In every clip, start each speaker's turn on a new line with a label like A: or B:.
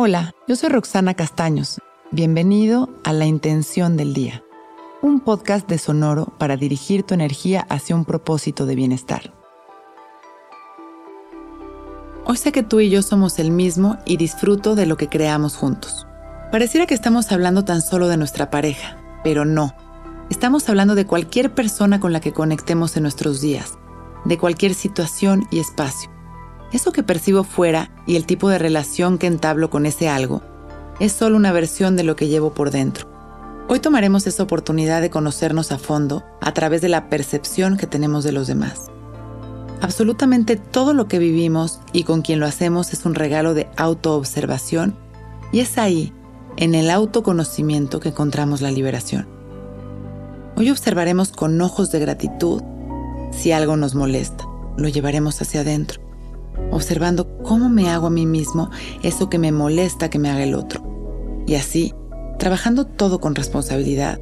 A: Hola, yo soy Roxana Castaños. Bienvenido a La Intención del Día, un podcast de Sonoro para dirigir tu energía hacia un propósito de bienestar. Hoy sé que tú y yo somos el mismo y disfruto de lo que creamos juntos. Pareciera que estamos hablando tan solo de nuestra pareja, pero no. Estamos hablando de cualquier persona con la que conectemos en nuestros días, de cualquier situación y espacio. Eso que percibo fuera y el tipo de relación que entablo con ese algo es solo una versión de lo que llevo por dentro. Hoy tomaremos esa oportunidad de conocernos a fondo a través de la percepción que tenemos de los demás. Absolutamente todo lo que vivimos y con quien lo hacemos es un regalo de autoobservación y es ahí, en el autoconocimiento, que encontramos la liberación. Hoy observaremos con ojos de gratitud si algo nos molesta, lo llevaremos hacia adentro observando cómo me hago a mí mismo eso que me molesta que me haga el otro. Y así, trabajando todo con responsabilidad,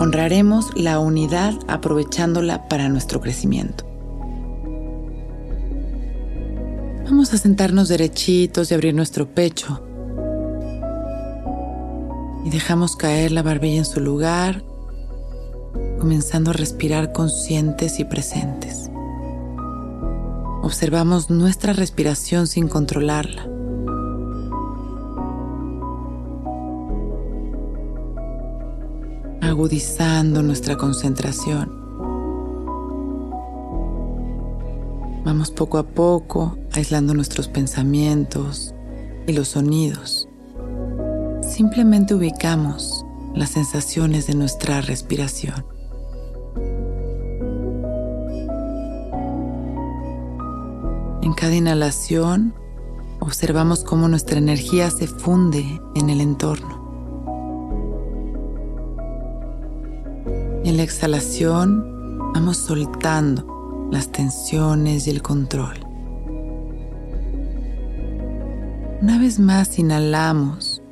A: honraremos la unidad aprovechándola para nuestro crecimiento. Vamos a sentarnos derechitos y abrir nuestro pecho. Y dejamos caer la barbilla en su lugar, comenzando a respirar conscientes y presentes. Observamos nuestra respiración sin controlarla. Agudizando nuestra concentración. Vamos poco a poco aislando nuestros pensamientos y los sonidos. Simplemente ubicamos las sensaciones de nuestra respiración. En cada inhalación observamos cómo nuestra energía se funde en el entorno. En la exhalación vamos soltando las tensiones y el control. Una vez más inhalamos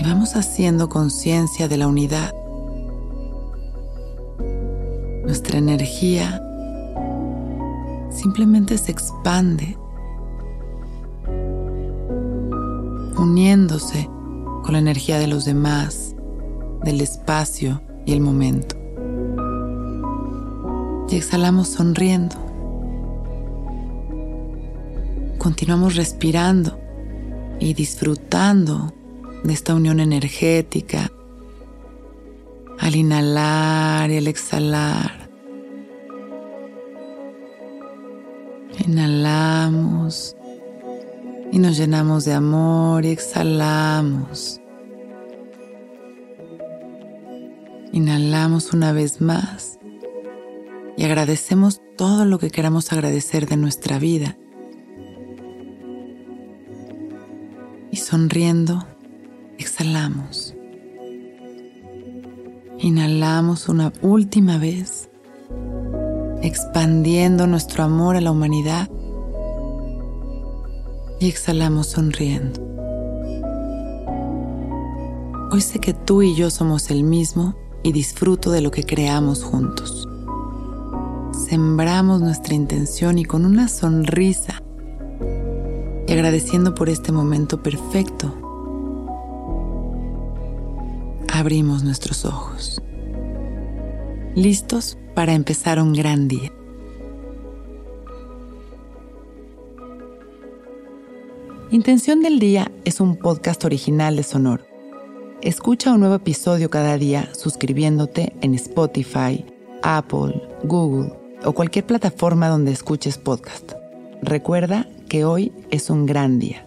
A: y vamos haciendo conciencia de la unidad. Nuestra energía simplemente se expande, uniéndose con la energía de los demás, del espacio y el momento. Y exhalamos sonriendo. Continuamos respirando y disfrutando de esta unión energética al inhalar y al exhalar. Inhalamos y nos llenamos de amor y exhalamos. Inhalamos una vez más y agradecemos todo lo que queramos agradecer de nuestra vida. Y sonriendo, exhalamos. Inhalamos una última vez expandiendo nuestro amor a la humanidad y exhalamos sonriendo. Hoy sé que tú y yo somos el mismo y disfruto de lo que creamos juntos. Sembramos nuestra intención y con una sonrisa y agradeciendo por este momento perfecto, abrimos nuestros ojos. ¿Listos para empezar un gran día. Intención del Día es un podcast original de Sonor. Escucha un nuevo episodio cada día suscribiéndote en Spotify, Apple, Google o cualquier plataforma donde escuches podcast. Recuerda que hoy es un gran día.